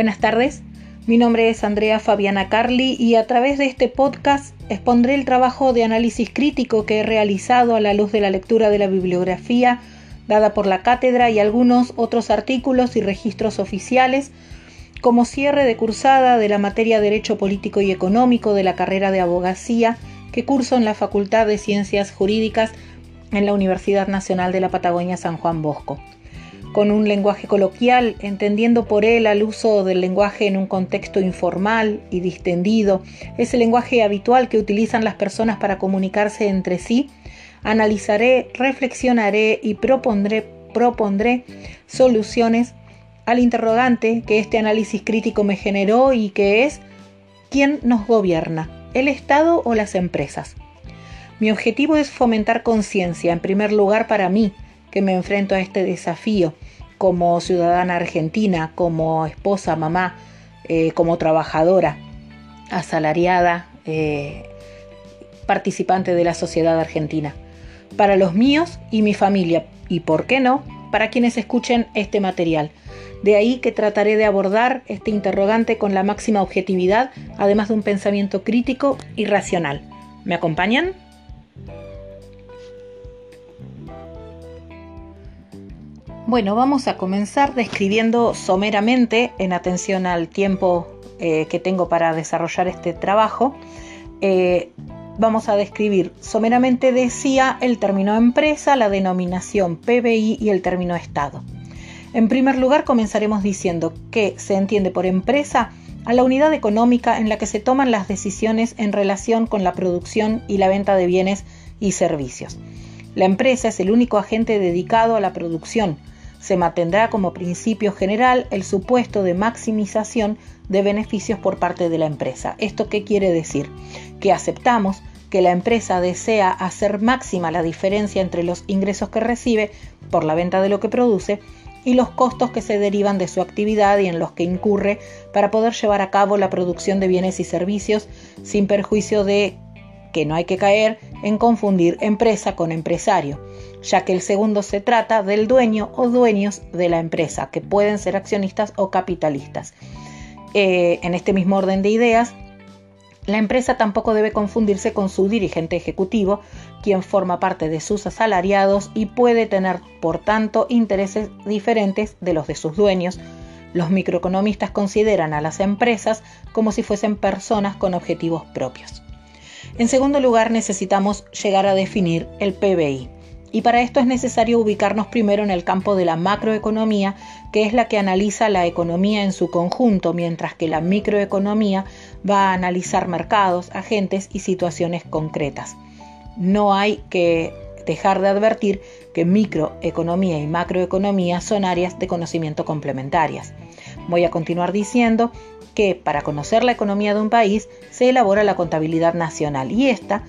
Buenas tardes, mi nombre es Andrea Fabiana Carli y a través de este podcast expondré el trabajo de análisis crítico que he realizado a la luz de la lectura de la bibliografía dada por la cátedra y algunos otros artículos y registros oficiales como cierre de cursada de la materia Derecho Político y Económico de la carrera de abogacía que curso en la Facultad de Ciencias Jurídicas en la Universidad Nacional de la Patagonia San Juan Bosco. Con un lenguaje coloquial, entendiendo por él al uso del lenguaje en un contexto informal y distendido, ese lenguaje habitual que utilizan las personas para comunicarse entre sí, analizaré, reflexionaré y propondré, propondré soluciones al interrogante que este análisis crítico me generó y que es ¿quién nos gobierna? ¿El Estado o las empresas? Mi objetivo es fomentar conciencia, en primer lugar para mí, que me enfrento a este desafío como ciudadana argentina, como esposa, mamá, eh, como trabajadora, asalariada, eh, participante de la sociedad argentina. Para los míos y mi familia, y por qué no, para quienes escuchen este material. De ahí que trataré de abordar este interrogante con la máxima objetividad, además de un pensamiento crítico y racional. ¿Me acompañan? Bueno, vamos a comenzar describiendo someramente, en atención al tiempo eh, que tengo para desarrollar este trabajo, eh, vamos a describir someramente, decía, el término empresa, la denominación PBI y el término Estado. En primer lugar, comenzaremos diciendo que se entiende por empresa a la unidad económica en la que se toman las decisiones en relación con la producción y la venta de bienes y servicios. La empresa es el único agente dedicado a la producción, se mantendrá como principio general el supuesto de maximización de beneficios por parte de la empresa. ¿Esto qué quiere decir? Que aceptamos que la empresa desea hacer máxima la diferencia entre los ingresos que recibe por la venta de lo que produce y los costos que se derivan de su actividad y en los que incurre para poder llevar a cabo la producción de bienes y servicios sin perjuicio de que no hay que caer en confundir empresa con empresario ya que el segundo se trata del dueño o dueños de la empresa, que pueden ser accionistas o capitalistas. Eh, en este mismo orden de ideas, la empresa tampoco debe confundirse con su dirigente ejecutivo, quien forma parte de sus asalariados y puede tener, por tanto, intereses diferentes de los de sus dueños. Los microeconomistas consideran a las empresas como si fuesen personas con objetivos propios. En segundo lugar, necesitamos llegar a definir el PBI. Y para esto es necesario ubicarnos primero en el campo de la macroeconomía, que es la que analiza la economía en su conjunto, mientras que la microeconomía va a analizar mercados, agentes y situaciones concretas. No hay que dejar de advertir que microeconomía y macroeconomía son áreas de conocimiento complementarias. Voy a continuar diciendo que para conocer la economía de un país se elabora la contabilidad nacional y esta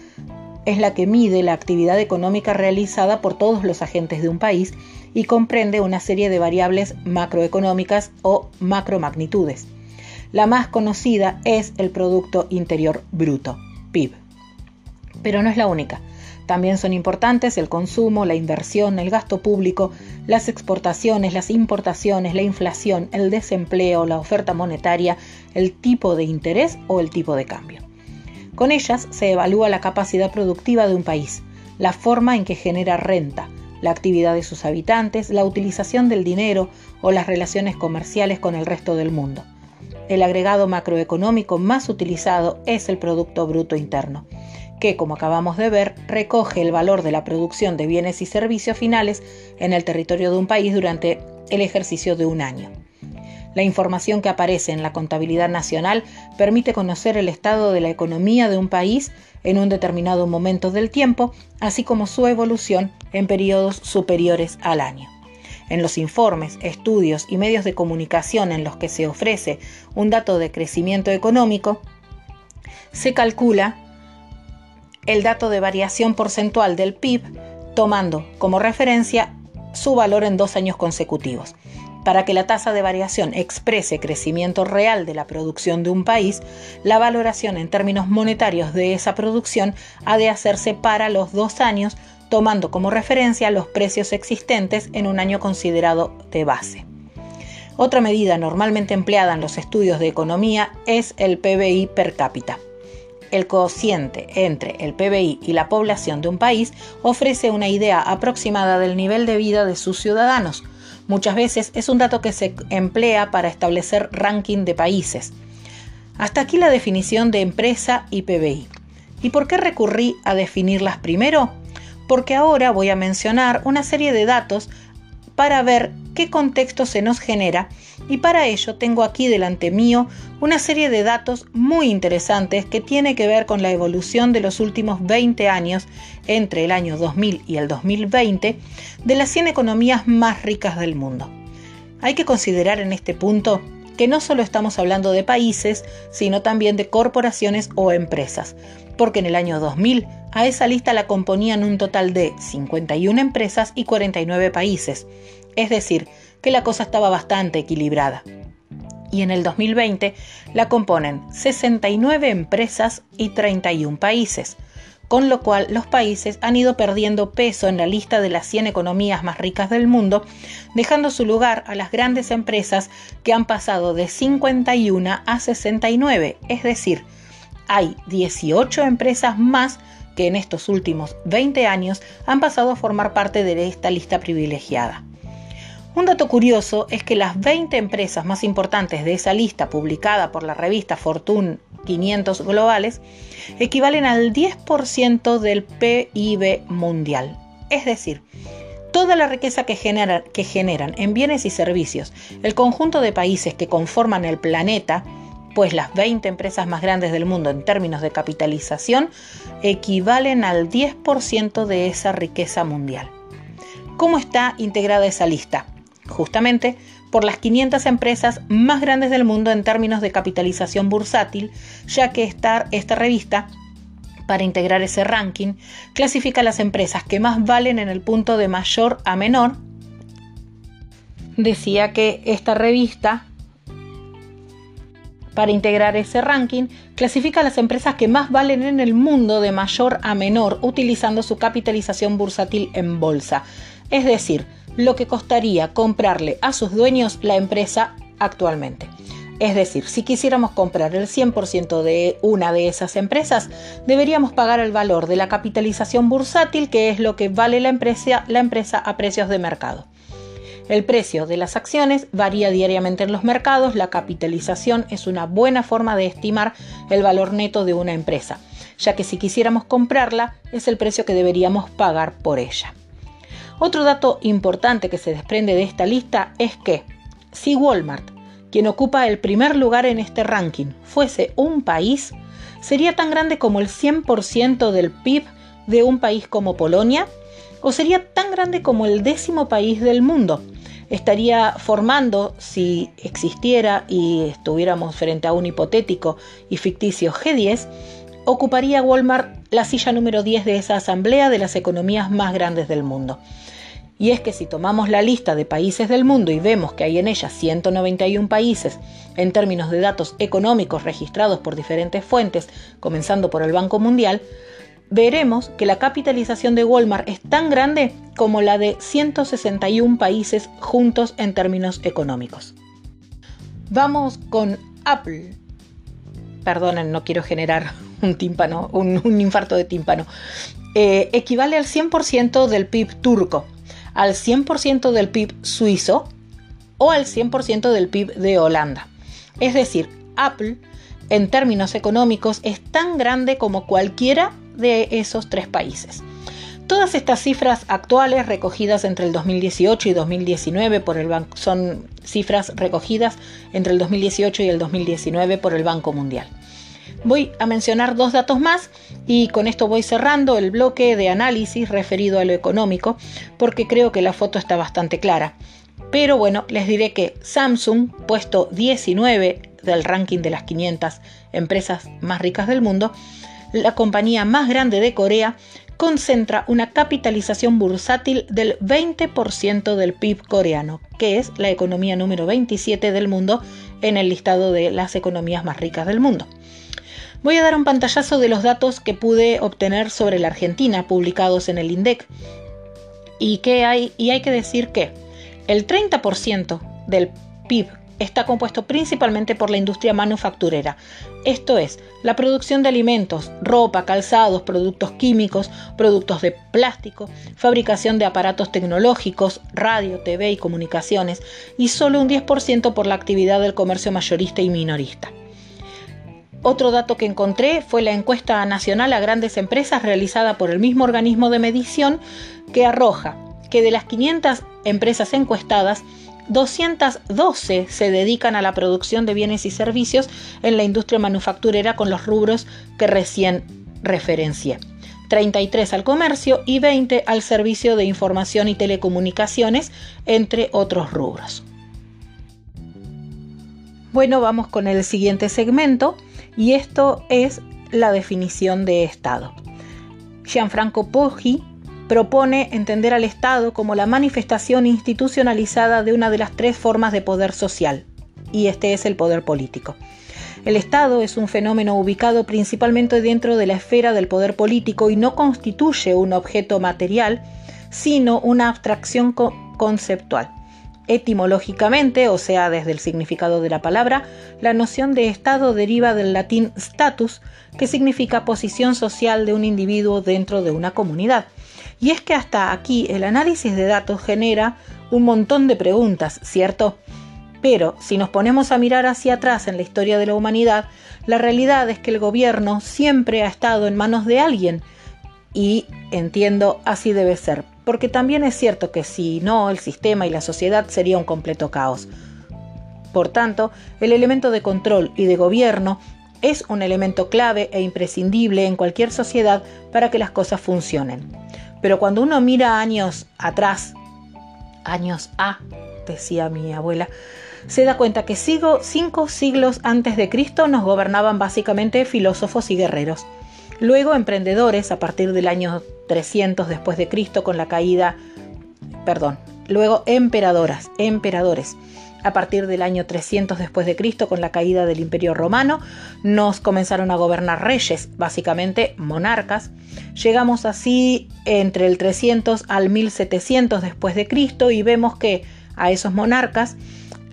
es la que mide la actividad económica realizada por todos los agentes de un país y comprende una serie de variables macroeconómicas o macromagnitudes. La más conocida es el Producto Interior Bruto, PIB. Pero no es la única. También son importantes el consumo, la inversión, el gasto público, las exportaciones, las importaciones, la inflación, el desempleo, la oferta monetaria, el tipo de interés o el tipo de cambio. Con ellas se evalúa la capacidad productiva de un país, la forma en que genera renta, la actividad de sus habitantes, la utilización del dinero o las relaciones comerciales con el resto del mundo. El agregado macroeconómico más utilizado es el Producto Bruto Interno, que, como acabamos de ver, recoge el valor de la producción de bienes y servicios finales en el territorio de un país durante el ejercicio de un año. La información que aparece en la contabilidad nacional permite conocer el estado de la economía de un país en un determinado momento del tiempo, así como su evolución en periodos superiores al año. En los informes, estudios y medios de comunicación en los que se ofrece un dato de crecimiento económico, se calcula el dato de variación porcentual del PIB tomando como referencia su valor en dos años consecutivos. Para que la tasa de variación exprese crecimiento real de la producción de un país, la valoración en términos monetarios de esa producción ha de hacerse para los dos años, tomando como referencia los precios existentes en un año considerado de base. Otra medida normalmente empleada en los estudios de economía es el PBI per cápita. El cociente entre el PBI y la población de un país ofrece una idea aproximada del nivel de vida de sus ciudadanos. Muchas veces es un dato que se emplea para establecer ranking de países. Hasta aquí la definición de empresa y PBI. ¿Y por qué recurrí a definirlas primero? Porque ahora voy a mencionar una serie de datos para ver qué contexto se nos genera y para ello tengo aquí delante mío una serie de datos muy interesantes que tiene que ver con la evolución de los últimos 20 años entre el año 2000 y el 2020 de las 100 economías más ricas del mundo. Hay que considerar en este punto que no solo estamos hablando de países, sino también de corporaciones o empresas, porque en el año 2000 a esa lista la componían un total de 51 empresas y 49 países, es decir, que la cosa estaba bastante equilibrada. Y en el 2020 la componen 69 empresas y 31 países, con lo cual los países han ido perdiendo peso en la lista de las 100 economías más ricas del mundo, dejando su lugar a las grandes empresas que han pasado de 51 a 69, es decir, hay 18 empresas más que en estos últimos 20 años han pasado a formar parte de esta lista privilegiada. Un dato curioso es que las 20 empresas más importantes de esa lista publicada por la revista Fortune 500 Globales equivalen al 10% del PIB mundial. Es decir, toda la riqueza que, que generan en bienes y servicios el conjunto de países que conforman el planeta, pues las 20 empresas más grandes del mundo en términos de capitalización equivalen al 10% de esa riqueza mundial. ¿Cómo está integrada esa lista? Justamente por las 500 empresas más grandes del mundo en términos de capitalización bursátil, ya que esta, esta revista, para integrar ese ranking, clasifica las empresas que más valen en el punto de mayor a menor. Decía que esta revista para integrar ese ranking, clasifica las empresas que más valen en el mundo de mayor a menor utilizando su capitalización bursátil en bolsa. Es decir, lo que costaría comprarle a sus dueños la empresa actualmente. Es decir, si quisiéramos comprar el 100% de una de esas empresas, deberíamos pagar el valor de la capitalización bursátil, que es lo que vale la empresa, la empresa a precios de mercado. El precio de las acciones varía diariamente en los mercados, la capitalización es una buena forma de estimar el valor neto de una empresa, ya que si quisiéramos comprarla es el precio que deberíamos pagar por ella. Otro dato importante que se desprende de esta lista es que si Walmart, quien ocupa el primer lugar en este ranking, fuese un país, sería tan grande como el 100% del PIB de un país como Polonia, o sería tan grande como el décimo país del mundo. Estaría formando, si existiera y estuviéramos frente a un hipotético y ficticio G10, ocuparía Walmart la silla número 10 de esa asamblea de las economías más grandes del mundo. Y es que si tomamos la lista de países del mundo y vemos que hay en ella 191 países en términos de datos económicos registrados por diferentes fuentes, comenzando por el Banco Mundial, veremos que la capitalización de Walmart es tan grande como la de 161 países juntos en términos económicos. Vamos con Apple. Perdonen, no quiero generar un tímpano, un, infarto de tímpano. Eh, equivale al 100% del PIB turco al 100% del PIB suizo o al 100% del PIB de Holanda. Es decir, Apple en términos económicos es tan grande como cualquiera de esos tres países. Todas estas cifras actuales recogidas entre el 2018 y 2019 por el banco son cifras recogidas entre el 2018 y el 2019 por el Banco Mundial. Voy a mencionar dos datos más y con esto voy cerrando el bloque de análisis referido a lo económico porque creo que la foto está bastante clara. Pero bueno, les diré que Samsung, puesto 19 del ranking de las 500 empresas más ricas del mundo, la compañía más grande de Corea, concentra una capitalización bursátil del 20% del PIB coreano, que es la economía número 27 del mundo en el listado de las economías más ricas del mundo. Voy a dar un pantallazo de los datos que pude obtener sobre la Argentina publicados en el INDEC. Y, que hay, y hay que decir que el 30% del PIB está compuesto principalmente por la industria manufacturera, esto es, la producción de alimentos, ropa, calzados, productos químicos, productos de plástico, fabricación de aparatos tecnológicos, radio, TV y comunicaciones, y solo un 10% por la actividad del comercio mayorista y minorista. Otro dato que encontré fue la encuesta nacional a grandes empresas realizada por el mismo organismo de medición que arroja que de las 500 empresas encuestadas, 212 se dedican a la producción de bienes y servicios en la industria manufacturera con los rubros que recién referencié. 33 al comercio y 20 al servicio de información y telecomunicaciones, entre otros rubros. Bueno, vamos con el siguiente segmento y esto es la definición de Estado. Gianfranco Poggi propone entender al Estado como la manifestación institucionalizada de una de las tres formas de poder social, y este es el poder político. El Estado es un fenómeno ubicado principalmente dentro de la esfera del poder político y no constituye un objeto material, sino una abstracción conceptual. Etimológicamente, o sea, desde el significado de la palabra, la noción de Estado deriva del latín status, que significa posición social de un individuo dentro de una comunidad. Y es que hasta aquí el análisis de datos genera un montón de preguntas, ¿cierto? Pero si nos ponemos a mirar hacia atrás en la historia de la humanidad, la realidad es que el gobierno siempre ha estado en manos de alguien. Y entiendo, así debe ser. Porque también es cierto que si no, el sistema y la sociedad sería un completo caos. Por tanto, el elemento de control y de gobierno es un elemento clave e imprescindible en cualquier sociedad para que las cosas funcionen. Pero cuando uno mira años atrás, años A, decía mi abuela, se da cuenta que cinco siglos antes de Cristo nos gobernaban básicamente filósofos y guerreros. Luego emprendedores a partir del año 300 después de Cristo con la caída, perdón, luego emperadoras, emperadores a partir del año 300 después de Cristo con la caída del Imperio Romano, nos comenzaron a gobernar reyes, básicamente monarcas. Llegamos así entre el 300 al 1700 después de Cristo y vemos que a esos monarcas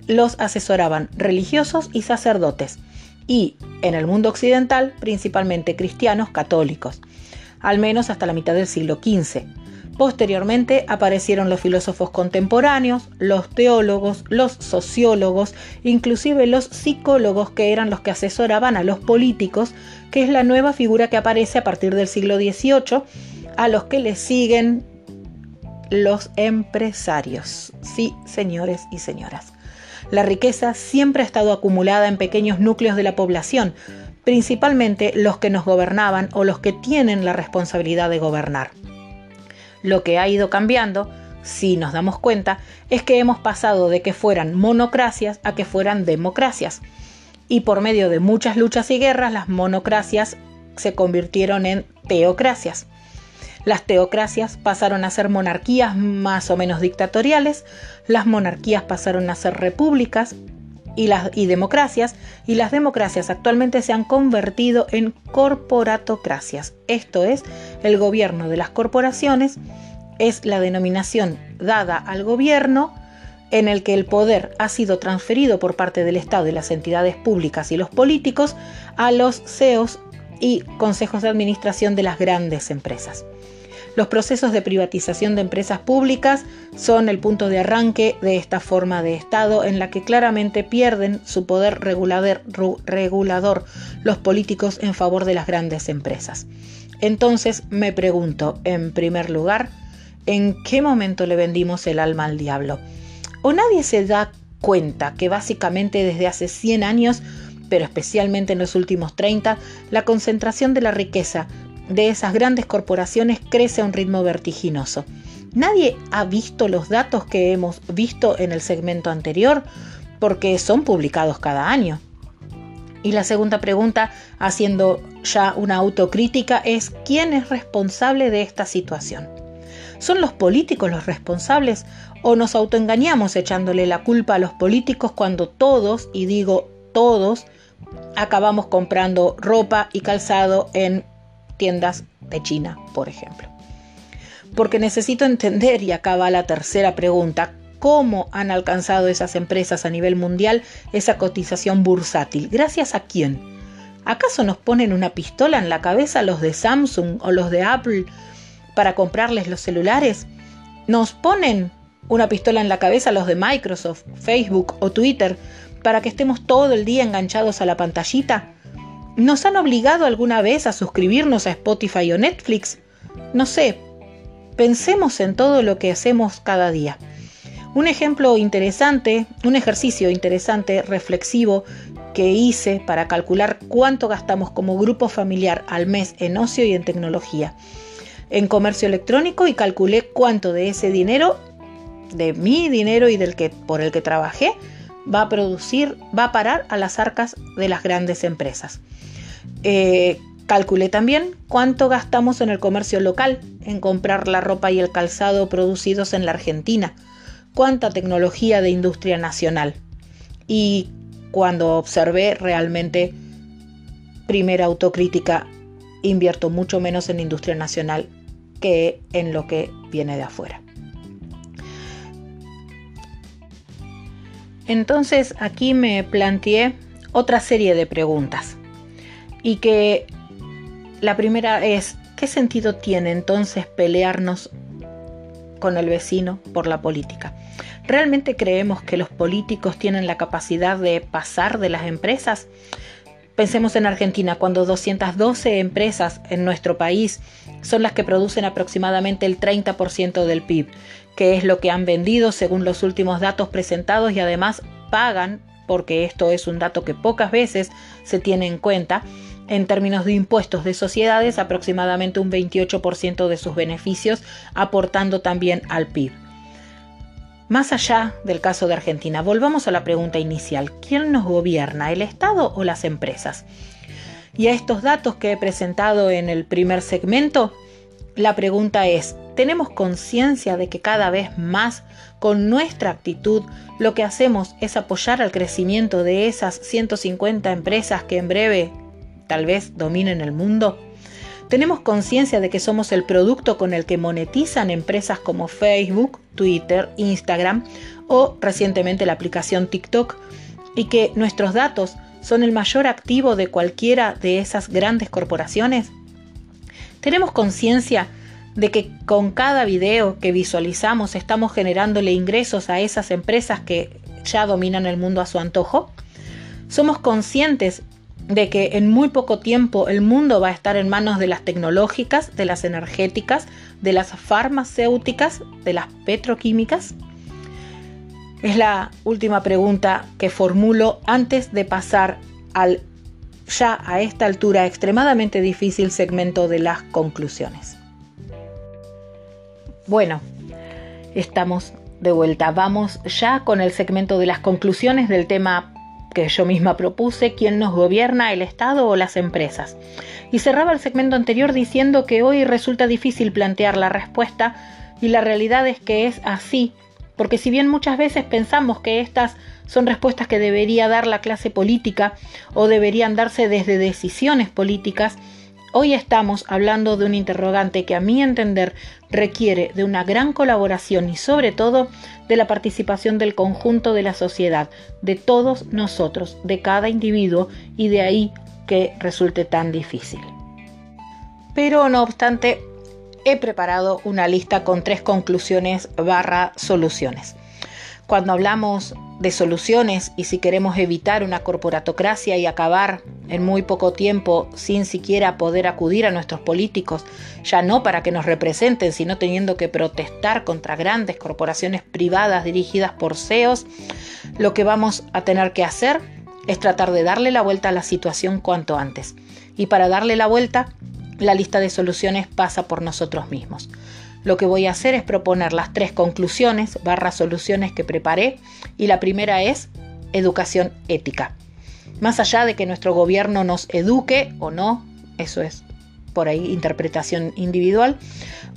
los asesoraban religiosos y sacerdotes y en el mundo occidental principalmente cristianos católicos, al menos hasta la mitad del siglo XV. Posteriormente aparecieron los filósofos contemporáneos, los teólogos, los sociólogos, inclusive los psicólogos que eran los que asesoraban a los políticos, que es la nueva figura que aparece a partir del siglo XVIII, a los que le siguen los empresarios. Sí, señores y señoras. La riqueza siempre ha estado acumulada en pequeños núcleos de la población, principalmente los que nos gobernaban o los que tienen la responsabilidad de gobernar. Lo que ha ido cambiando, si nos damos cuenta, es que hemos pasado de que fueran monocracias a que fueran democracias. Y por medio de muchas luchas y guerras, las monocracias se convirtieron en teocracias. Las teocracias pasaron a ser monarquías más o menos dictatoriales, las monarquías pasaron a ser repúblicas y, las, y democracias, y las democracias actualmente se han convertido en corporatocracias. Esto es, el gobierno de las corporaciones es la denominación dada al gobierno en el que el poder ha sido transferido por parte del Estado y las entidades públicas y los políticos a los CEOs y consejos de administración de las grandes empresas. Los procesos de privatización de empresas públicas son el punto de arranque de esta forma de Estado en la que claramente pierden su poder regulador, los políticos en favor de las grandes empresas. Entonces me pregunto, en primer lugar, ¿en qué momento le vendimos el alma al diablo? ¿O nadie se da cuenta que básicamente desde hace 100 años pero especialmente en los últimos 30, la concentración de la riqueza de esas grandes corporaciones crece a un ritmo vertiginoso. Nadie ha visto los datos que hemos visto en el segmento anterior porque son publicados cada año. Y la segunda pregunta, haciendo ya una autocrítica, es ¿quién es responsable de esta situación? ¿Son los políticos los responsables o nos autoengañamos echándole la culpa a los políticos cuando todos, y digo todos, acabamos comprando ropa y calzado en tiendas de China, por ejemplo. Porque necesito entender, y acá va la tercera pregunta, cómo han alcanzado esas empresas a nivel mundial esa cotización bursátil. ¿Gracias a quién? ¿Acaso nos ponen una pistola en la cabeza los de Samsung o los de Apple para comprarles los celulares? ¿Nos ponen una pistola en la cabeza los de Microsoft, Facebook o Twitter para que estemos todo el día enganchados a la pantallita? ¿Nos han obligado alguna vez a suscribirnos a Spotify o Netflix? No sé, pensemos en todo lo que hacemos cada día. Un ejemplo interesante, un ejercicio interesante, reflexivo, que hice para calcular cuánto gastamos como grupo familiar al mes en ocio y en tecnología. En comercio electrónico y calculé cuánto de ese dinero, de mi dinero y del que por el que trabajé, va a producir, va a parar a las arcas de las grandes empresas. Eh, Calculé también cuánto gastamos en el comercio local, en comprar la ropa y el calzado producidos en la Argentina, cuánta tecnología de industria nacional. Y cuando observé realmente, primera autocrítica, invierto mucho menos en industria nacional que en lo que viene de afuera. Entonces aquí me planteé otra serie de preguntas y que la primera es, ¿qué sentido tiene entonces pelearnos con el vecino por la política? ¿Realmente creemos que los políticos tienen la capacidad de pasar de las empresas? Pensemos en Argentina, cuando 212 empresas en nuestro país son las que producen aproximadamente el 30% del PIB, que es lo que han vendido según los últimos datos presentados y además pagan, porque esto es un dato que pocas veces se tiene en cuenta, en términos de impuestos de sociedades aproximadamente un 28% de sus beneficios, aportando también al PIB. Más allá del caso de Argentina, volvamos a la pregunta inicial. ¿Quién nos gobierna, el Estado o las empresas? Y a estos datos que he presentado en el primer segmento, la pregunta es, ¿tenemos conciencia de que cada vez más con nuestra actitud lo que hacemos es apoyar al crecimiento de esas 150 empresas que en breve tal vez dominen el mundo? ¿Tenemos conciencia de que somos el producto con el que monetizan empresas como Facebook, Twitter, Instagram o recientemente la aplicación TikTok y que nuestros datos son el mayor activo de cualquiera de esas grandes corporaciones? ¿Tenemos conciencia de que con cada video que visualizamos estamos generándole ingresos a esas empresas que ya dominan el mundo a su antojo? ¿Somos conscientes de que en muy poco tiempo el mundo va a estar en manos de las tecnológicas, de las energéticas, de las farmacéuticas, de las petroquímicas? Es la última pregunta que formulo antes de pasar al ya a esta altura extremadamente difícil segmento de las conclusiones. Bueno, estamos de vuelta. Vamos ya con el segmento de las conclusiones del tema que yo misma propuse, quién nos gobierna, el Estado o las empresas. Y cerraba el segmento anterior diciendo que hoy resulta difícil plantear la respuesta y la realidad es que es así, porque si bien muchas veces pensamos que estas son respuestas que debería dar la clase política o deberían darse desde decisiones políticas, Hoy estamos hablando de un interrogante que a mi entender requiere de una gran colaboración y sobre todo de la participación del conjunto de la sociedad, de todos nosotros, de cada individuo y de ahí que resulte tan difícil. Pero no obstante, he preparado una lista con tres conclusiones barra soluciones. Cuando hablamos de soluciones y si queremos evitar una corporatocracia y acabar en muy poco tiempo sin siquiera poder acudir a nuestros políticos, ya no para que nos representen, sino teniendo que protestar contra grandes corporaciones privadas dirigidas por CEOs, lo que vamos a tener que hacer es tratar de darle la vuelta a la situación cuanto antes. Y para darle la vuelta, la lista de soluciones pasa por nosotros mismos. Lo que voy a hacer es proponer las tres conclusiones barra soluciones que preparé y la primera es educación ética. Más allá de que nuestro gobierno nos eduque o no, eso es por ahí interpretación individual,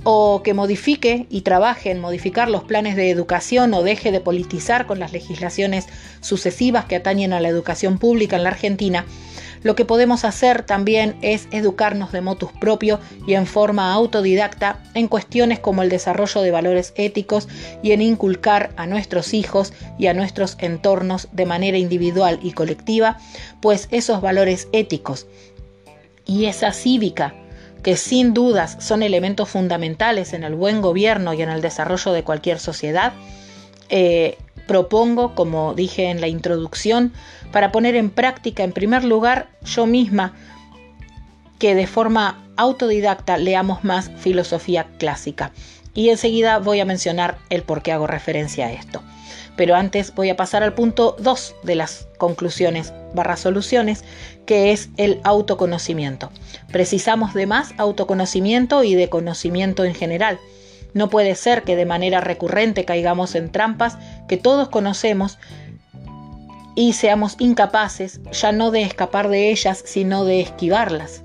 o que modifique y trabaje en modificar los planes de educación o deje de politizar con las legislaciones sucesivas que atañen a la educación pública en la Argentina, Lo que podemos hacer también es educarnos de motus propio y en forma autodidacta en cuestiones como el desarrollo de valores éticos y en inculcar a nuestros hijos y a nuestros entornos de manera individual y colectiva, pues esos valores éticos y esa cívica que sin dudas son elementos fundamentales en el buen gobierno y en el desarrollo de cualquier sociedad, eh, propongo, como dije en la introducción, para poner en práctica, en primer lugar, yo misma, que de forma autodidacta leamos más filosofía clásica. Y enseguida voy a mencionar el por qué hago referencia a esto. Pero antes voy a pasar al punto 2 de las conclusiones barra soluciones, que es el autoconocimiento. Precisamos de más autoconocimiento y de conocimiento en general. No puede ser que de manera recurrente caigamos en trampas que todos conocemos y seamos incapaces ya no de escapar de ellas, sino de esquivarlas.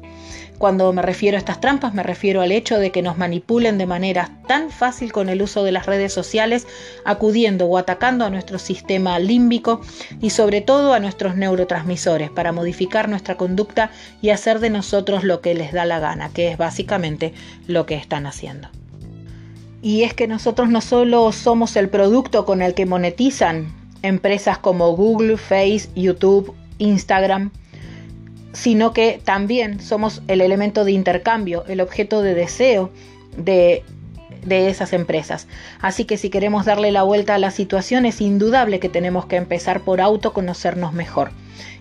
Cuando me refiero a estas trampas me refiero al hecho de que nos manipulen de manera tan fácil con el uso de las redes sociales, acudiendo o atacando a nuestro sistema límbico y sobre todo a nuestros neurotransmisores para modificar nuestra conducta y hacer de nosotros lo que les da la gana, que es básicamente lo que están haciendo. Y es que nosotros no solo somos el producto con el que monetizan empresas como Google, Facebook, YouTube, Instagram, sino que también somos el elemento de intercambio, el objeto de deseo de, de, esas empresas. Así que si queremos darle la vuelta a la situación es indudable que tenemos que empezar por autoconocernos mejor.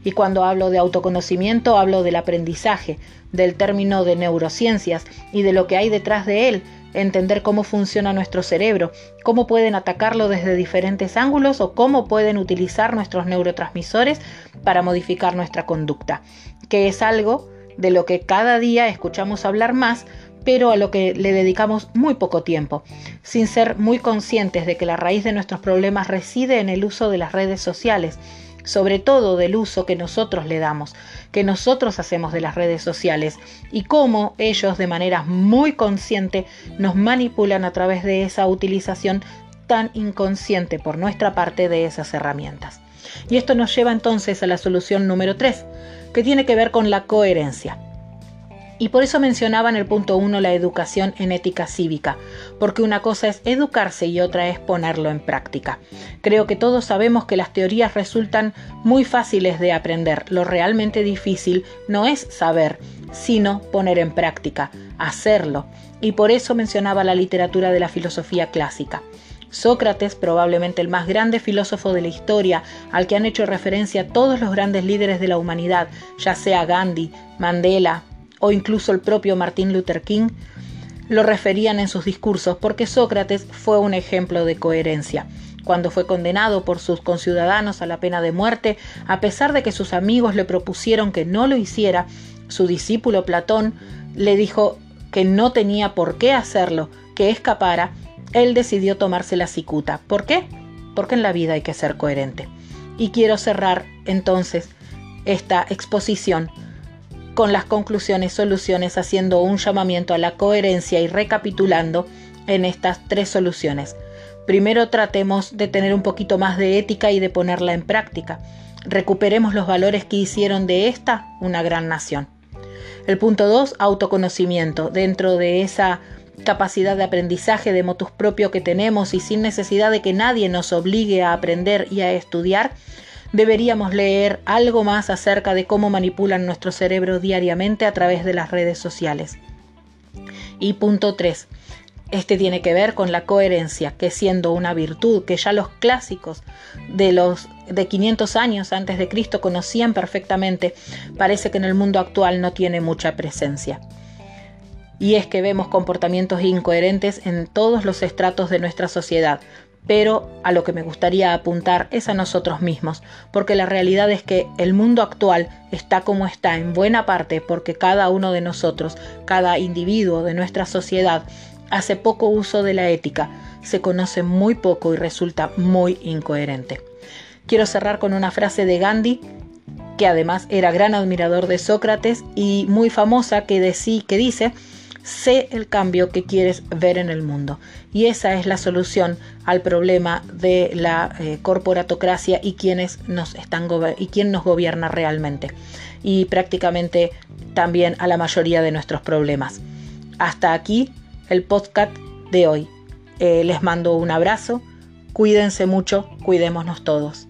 Y cuando hablo de autoconocimiento hablo del aprendizaje, del término de neurociencias y de lo que hay detrás de él, entender cómo funciona nuestro cerebro, cómo pueden atacarlo desde diferentes ángulos o cómo pueden utilizar nuestros neurotransmisores para modificar nuestra conducta, que es algo de lo que cada día escuchamos hablar más, pero a lo que le dedicamos muy poco tiempo, sin ser muy conscientes de que la raíz de nuestros problemas reside en el uso de las redes sociales sobre todo del uso que nosotros le damos, que nosotros hacemos de las redes sociales y cómo ellos de manera muy consciente nos manipulan a través de esa utilización tan inconsciente por nuestra parte de esas herramientas. Y esto nos lleva entonces a la solución número 3, que tiene que ver con la coherencia. Y por eso mencionaba en el punto 1 la educación en ética cívica, porque una cosa es educarse y otra es ponerlo en práctica. Creo que todos sabemos que las teorías resultan muy fáciles de aprender. Lo realmente difícil no es saber, sino poner en práctica, hacerlo. Y por eso mencionaba la literatura de la filosofía clásica. Sócrates, probablemente el más grande filósofo de la historia, al que han hecho referencia todos los grandes líderes de la humanidad, ya sea Gandhi, Mandela, o incluso el propio Martin Luther King, lo referían en sus discursos porque Sócrates fue un ejemplo de coherencia. Cuando fue condenado por sus conciudadanos a la pena de muerte, a pesar de que sus amigos le propusieron que no lo hiciera, su discípulo Platón le dijo que no tenía por qué hacerlo, que escapara, él decidió tomarse la cicuta. ¿Por qué? Porque en la vida hay que ser coherente. Y quiero cerrar entonces esta exposición con las conclusiones, soluciones, haciendo un llamamiento a la coherencia y recapitulando en estas tres soluciones. Primero tratemos de tener un poquito más de ética y de ponerla en práctica. Recuperemos los valores que hicieron de esta una gran nación. El punto 2, autoconocimiento. Dentro de esa capacidad de aprendizaje de motus propio que tenemos y sin necesidad de que nadie nos obligue a aprender y a estudiar, deberíamos leer algo más acerca de cómo manipulan nuestro cerebro diariamente a través de las redes sociales. Y punto 3. Este tiene que ver con la coherencia, que siendo una virtud que ya los clásicos de los de 500 años antes de Cristo conocían perfectamente, parece que en el mundo actual no tiene mucha presencia. Y es que vemos comportamientos incoherentes en todos los estratos de nuestra sociedad, pero a lo que me gustaría apuntar es a nosotros mismos, porque la realidad es que el mundo actual está como está en buena parte porque cada uno de nosotros, cada individuo de nuestra sociedad, hace poco uso de la ética, se conoce muy poco y resulta muy incoherente. Quiero cerrar con una frase de Gandhi, que además era gran admirador de Sócrates y muy famosa, que, que dice, sé el cambio que quieres ver en el mundo. Y esa es la solución al problema de la eh, corporatocracia y quienes nos están y quién nos gobierna realmente. Y prácticamente también a la mayoría de nuestros problemas. Hasta aquí el podcast de hoy. Eh, les mando un abrazo, cuídense mucho, cuidémonos todos.